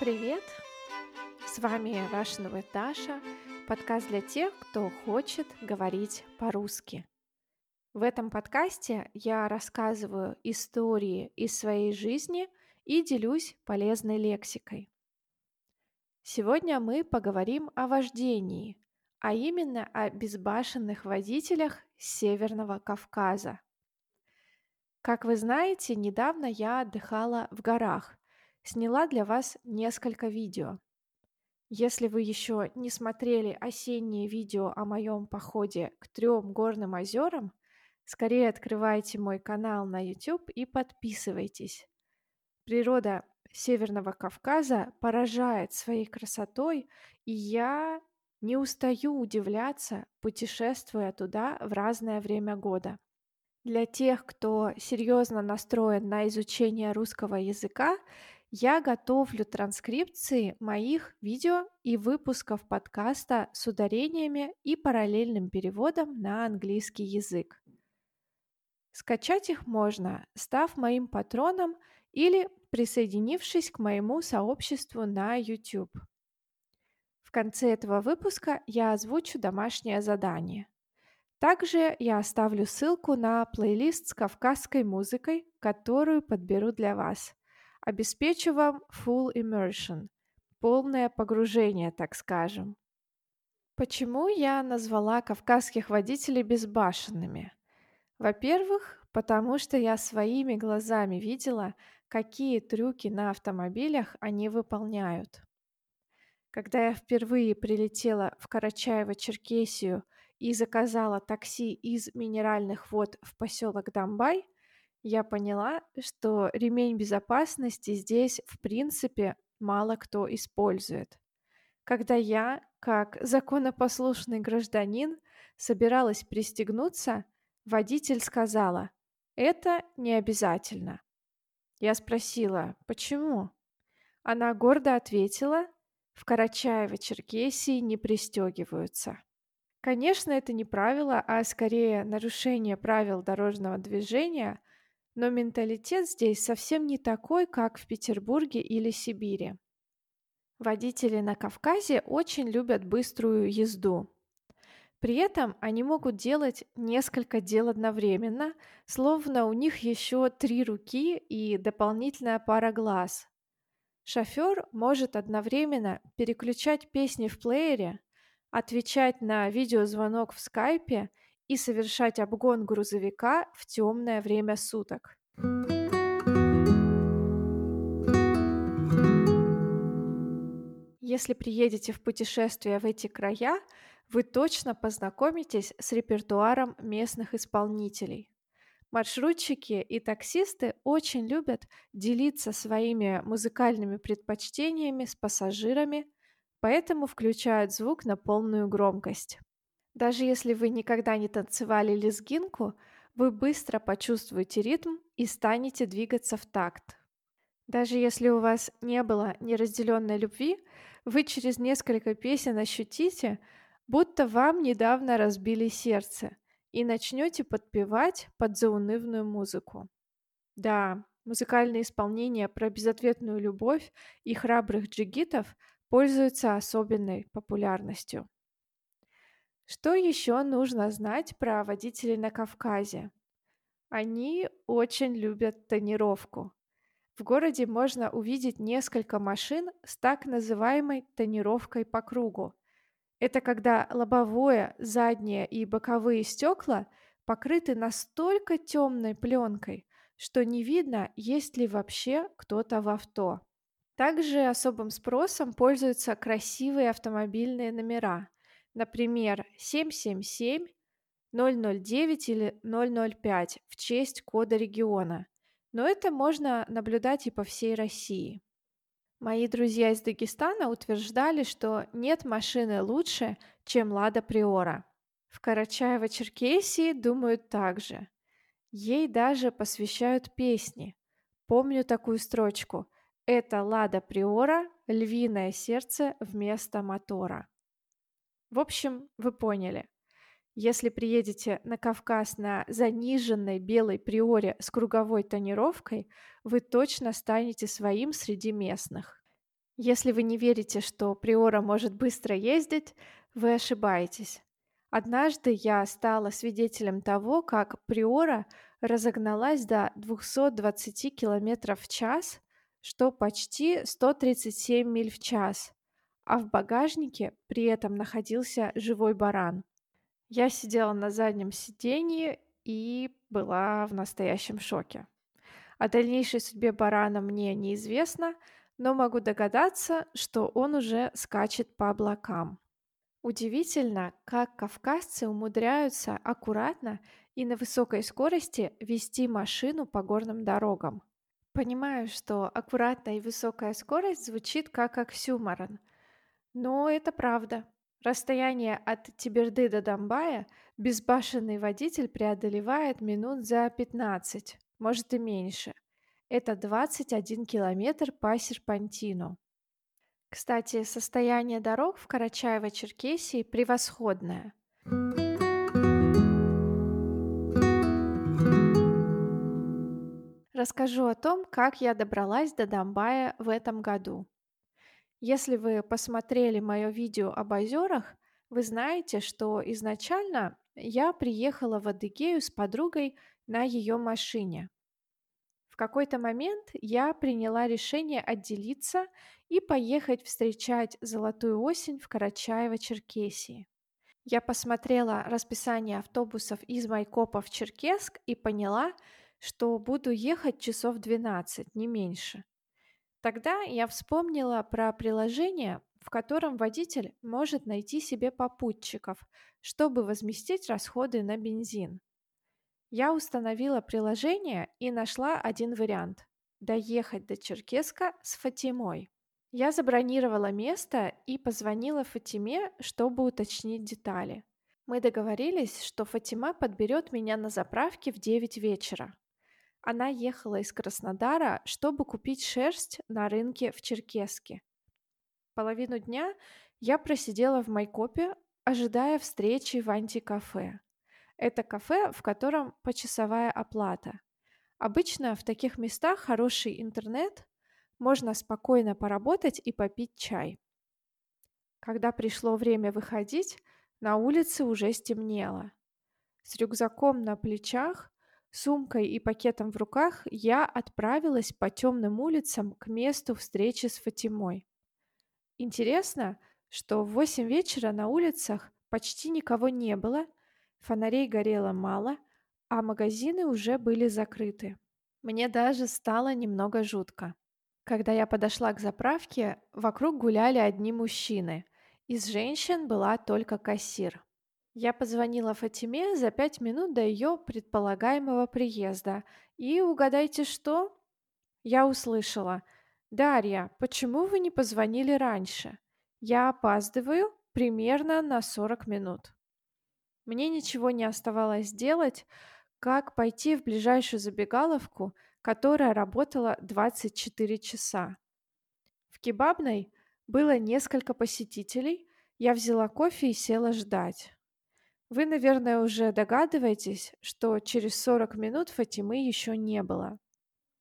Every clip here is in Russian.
Привет! С вами Russian with Dasha, подкаст для тех, кто хочет говорить по-русски. В этом подкасте я рассказываю истории из своей жизни и делюсь полезной лексикой. Сегодня мы поговорим о вождении, а именно о безбашенных водителях Северного Кавказа. Как вы знаете, недавно я отдыхала в горах – сняла для вас несколько видео. Если вы еще не смотрели осенние видео о моем походе к трем горным озерам, скорее открывайте мой канал на YouTube и подписывайтесь. Природа Северного Кавказа поражает своей красотой, и я не устаю удивляться, путешествуя туда в разное время года. Для тех, кто серьезно настроен на изучение русского языка, я готовлю транскрипции моих видео и выпусков подкаста с ударениями и параллельным переводом на английский язык. Скачать их можно, став моим патроном или присоединившись к моему сообществу на YouTube. В конце этого выпуска я озвучу домашнее задание. Также я оставлю ссылку на плейлист с кавказской музыкой, которую подберу для вас – Обеспечу вам full immersion, полное погружение, так скажем. Почему я назвала кавказских водителей безбашенными? Во-первых, потому что я своими глазами видела, какие трюки на автомобилях они выполняют. Когда я впервые прилетела в Карачаево-Черкесию и заказала такси из Минеральных вод в поселок Дамбай, я поняла, что ремень безопасности здесь, в принципе, мало кто использует. Когда я, как законопослушный гражданин, собиралась пристегнуться, водитель сказала, это не обязательно. Я спросила, почему? Она гордо ответила, в Карачаево-Черкесии не пристегиваются. Конечно, это не правило, а скорее нарушение правил дорожного движения – но менталитет здесь совсем не такой, как в Петербурге или Сибири. Водители на Кавказе очень любят быструю езду. При этом они могут делать несколько дел одновременно, словно у них еще три руки и дополнительная пара глаз. Шофер может одновременно переключать песни в плеере, отвечать на видеозвонок в скайпе и совершать обгон грузовика в темное время суток. Если приедете в путешествие в эти края, вы точно познакомитесь с репертуаром местных исполнителей. Маршрутчики и таксисты очень любят делиться своими музыкальными предпочтениями с пассажирами, поэтому включают звук на полную громкость. Даже если вы никогда не танцевали лезгинку, вы быстро почувствуете ритм и станете двигаться в такт. Даже если у вас не было неразделенной любви, вы через несколько песен ощутите, будто вам недавно разбили сердце и начнете подпевать под заунывную музыку. Да, музыкальное исполнение про безответную любовь и храбрых джигитов пользуются особенной популярностью. Что еще нужно знать про водителей на Кавказе? Они очень любят тонировку. В городе можно увидеть несколько машин с так называемой тонировкой по кругу. Это когда лобовое, заднее и боковые стекла покрыты настолько темной пленкой, что не видно, есть ли вообще кто-то в авто. Также особым спросом пользуются красивые автомобильные номера – Например, 777, 009 или 005 в честь кода региона. Но это можно наблюдать и по всей России. Мои друзья из Дагестана утверждали, что нет машины лучше, чем Лада Приора. В Карачаево-Черкесии думают так же. Ей даже посвящают песни. Помню такую строчку. Это Лада Приора, львиное сердце вместо мотора. В общем, вы поняли. Если приедете на Кавказ на заниженной белой приоре с круговой тонировкой, вы точно станете своим среди местных. Если вы не верите, что Приора может быстро ездить, вы ошибаетесь. Однажды я стала свидетелем того, как Приора разогналась до 220 км в час, что почти 137 миль в час, а в багажнике при этом находился живой баран. Я сидела на заднем сиденье и была в настоящем шоке. О дальнейшей судьбе барана мне неизвестно, но могу догадаться, что он уже скачет по облакам. Удивительно, как кавказцы умудряются аккуратно и на высокой скорости вести машину по горным дорогам. Понимаю, что аккуратная и высокая скорость звучит как оксюморон, но это правда. Расстояние от Тиберды до Домбая безбашенный водитель преодолевает минут за 15, может и меньше. Это 21 километр по серпантину. Кстати, состояние дорог в Карачаево-Черкесии превосходное. Расскажу о том, как я добралась до Домбая в этом году. Если вы посмотрели мое видео об озерах, вы знаете, что изначально я приехала в Адыгею с подругой на ее машине. В какой-то момент я приняла решение отделиться и поехать встречать золотую осень в Карачаево-Черкесии. Я посмотрела расписание автобусов из Майкопа в Черкесск и поняла, что буду ехать часов 12, не меньше. Тогда я вспомнила про приложение, в котором водитель может найти себе попутчиков, чтобы возместить расходы на бензин. Я установила приложение и нашла один вариант – доехать до Черкеска с Фатимой. Я забронировала место и позвонила Фатиме, чтобы уточнить детали. Мы договорились, что Фатима подберет меня на заправке в 9 вечера. Она ехала из Краснодара, чтобы купить шерсть на рынке в Черкеске. Половину дня я просидела в Майкопе, ожидая встречи в антикафе. Это кафе, в котором почасовая оплата. Обычно в таких местах хороший интернет, можно спокойно поработать и попить чай. Когда пришло время выходить, на улице уже стемнело. С рюкзаком на плечах, сумкой и пакетом в руках я отправилась по темным улицам к месту встречи с Фатимой. Интересно, что в восемь вечера на улицах почти никого не было – Фонарей горело мало, а магазины уже были закрыты. Мне даже стало немного жутко. Когда я подошла к заправке, вокруг гуляли одни мужчины. Из женщин была только кассир. Я позвонила Фатиме за пять минут до ее предполагаемого приезда. И угадайте что? Я услышала. «Дарья, почему вы не позвонили раньше? Я опаздываю примерно на 40 минут». Мне ничего не оставалось делать, как пойти в ближайшую забегаловку, которая работала 24 часа. В кебабной было несколько посетителей, я взяла кофе и села ждать. Вы, наверное, уже догадываетесь, что через 40 минут Фатимы еще не было.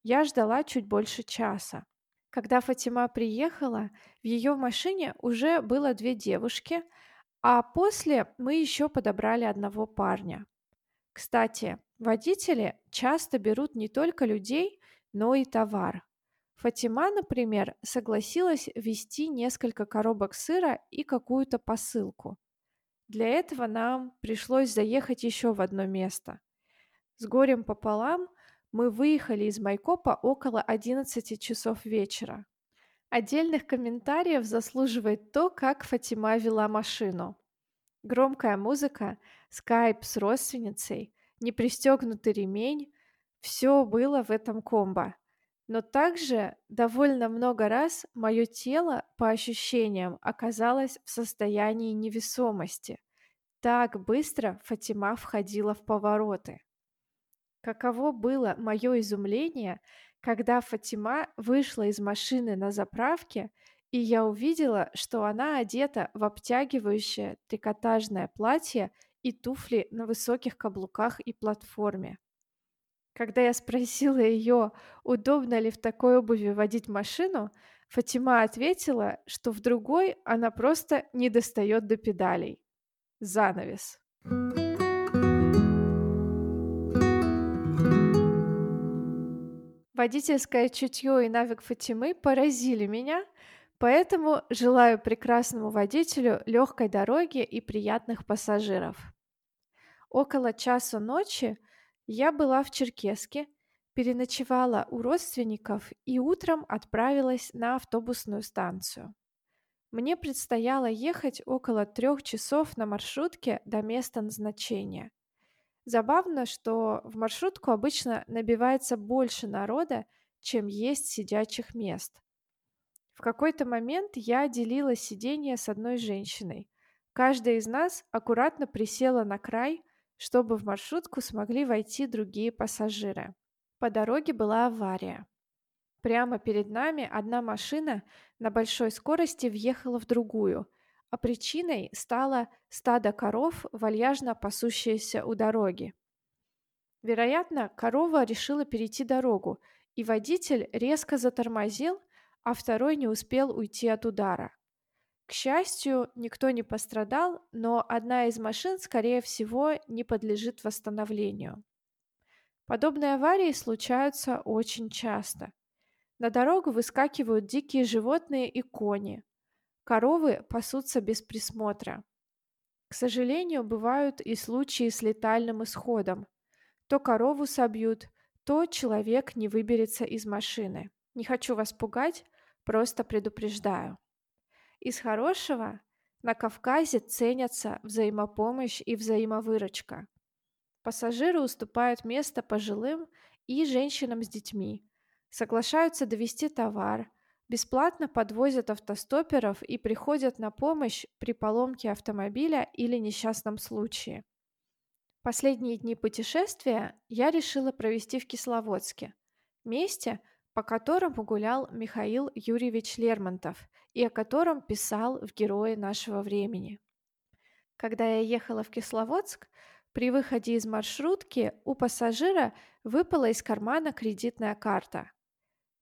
Я ждала чуть больше часа. Когда Фатима приехала, в ее машине уже было две девушки – а после мы еще подобрали одного парня. Кстати, водители часто берут не только людей, но и товар. Фатима, например, согласилась вести несколько коробок сыра и какую-то посылку. Для этого нам пришлось заехать еще в одно место. С горем пополам мы выехали из Майкопа около 11 часов вечера. Отдельных комментариев заслуживает то, как Фатима вела машину. Громкая музыка, скайп с родственницей, непристегнутый ремень – все было в этом комбо. Но также довольно много раз мое тело, по ощущениям, оказалось в состоянии невесомости. Так быстро Фатима входила в повороты. Каково было мое изумление, когда Фатима вышла из машины на заправке, и я увидела, что она одета в обтягивающее трикотажное платье и туфли на высоких каблуках и платформе. Когда я спросила ее, удобно ли в такой обуви водить машину, Фатима ответила, что в другой она просто не достает до педалей. Занавес. Водительское чутье и навык Фатимы поразили меня, поэтому желаю прекрасному водителю легкой дороги и приятных пассажиров. Около часа ночи я была в Черкеске, переночевала у родственников и утром отправилась на автобусную станцию. Мне предстояло ехать около трех часов на маршрутке до места назначения – Забавно, что в маршрутку обычно набивается больше народа, чем есть сидячих мест. В какой-то момент я делила сиденье с одной женщиной. Каждая из нас аккуратно присела на край, чтобы в маршрутку смогли войти другие пассажиры. По дороге была авария. Прямо перед нами одна машина на большой скорости въехала в другую, а причиной стало стадо коров, вальяжно пасущееся у дороги. Вероятно, корова решила перейти дорогу, и водитель резко затормозил, а второй не успел уйти от удара. К счастью, никто не пострадал, но одна из машин, скорее всего, не подлежит восстановлению. Подобные аварии случаются очень часто. На дорогу выскакивают дикие животные и кони. Коровы пасутся без присмотра. К сожалению, бывают и случаи с летальным исходом. То корову собьют, то человек не выберется из машины. Не хочу вас пугать, просто предупреждаю. Из хорошего на Кавказе ценятся взаимопомощь и взаимовыручка. Пассажиры уступают место пожилым и женщинам с детьми, соглашаются довести товар, бесплатно подвозят автостоперов и приходят на помощь при поломке автомобиля или несчастном случае. Последние дни путешествия я решила провести в Кисловодске, месте, по которому гулял Михаил Юрьевич Лермонтов и о котором писал в «Герои нашего времени». Когда я ехала в Кисловодск, при выходе из маршрутки у пассажира выпала из кармана кредитная карта –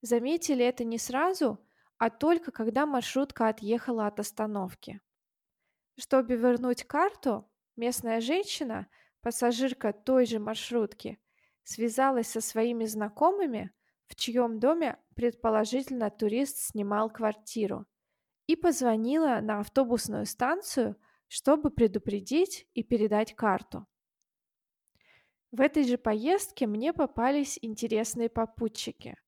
Заметили это не сразу, а только когда маршрутка отъехала от остановки. Чтобы вернуть карту, местная женщина, пассажирка той же маршрутки, связалась со своими знакомыми, в чьем доме, предположительно, турист снимал квартиру, и позвонила на автобусную станцию, чтобы предупредить и передать карту. В этой же поездке мне попались интересные попутчики –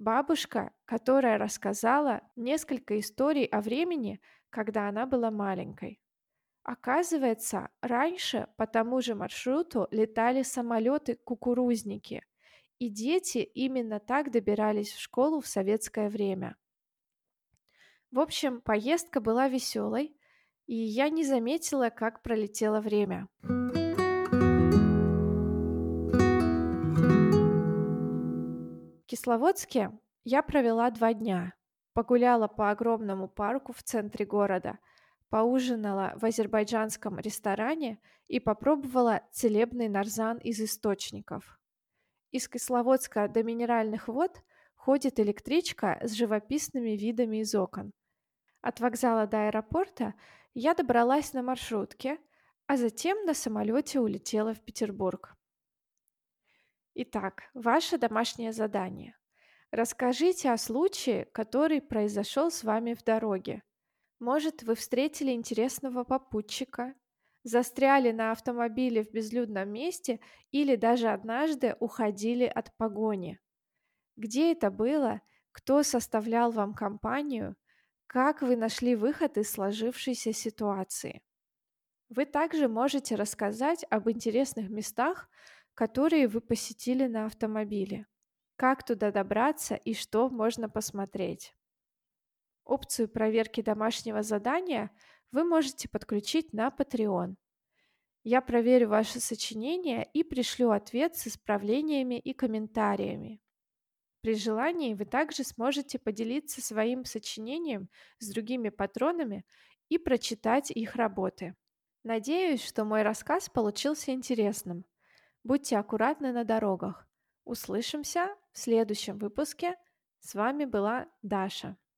Бабушка, которая рассказала несколько историй о времени, когда она была маленькой. Оказывается, раньше по тому же маршруту летали самолеты-кукурузники, и дети именно так добирались в школу в советское время. В общем, поездка была веселой, и я не заметила, как пролетело время. Кисловодске я провела два дня. Погуляла по огромному парку в центре города, поужинала в азербайджанском ресторане и попробовала целебный нарзан из источников. Из Кисловодска до Минеральных вод ходит электричка с живописными видами из окон. От вокзала до аэропорта я добралась на маршрутке, а затем на самолете улетела в Петербург. Итак, ваше домашнее задание. Расскажите о случае, который произошел с вами в дороге. Может, вы встретили интересного попутчика, застряли на автомобиле в безлюдном месте или даже однажды уходили от погони. Где это было? Кто составлял вам компанию? Как вы нашли выход из сложившейся ситуации? Вы также можете рассказать об интересных местах, которые вы посетили на автомобиле. Как туда добраться и что можно посмотреть. Опцию проверки домашнего задания вы можете подключить на Patreon. Я проверю ваше сочинение и пришлю ответ с исправлениями и комментариями. При желании вы также сможете поделиться своим сочинением с другими патронами и прочитать их работы. Надеюсь, что мой рассказ получился интересным. Будьте аккуратны на дорогах. Услышимся в следующем выпуске. С вами была Даша.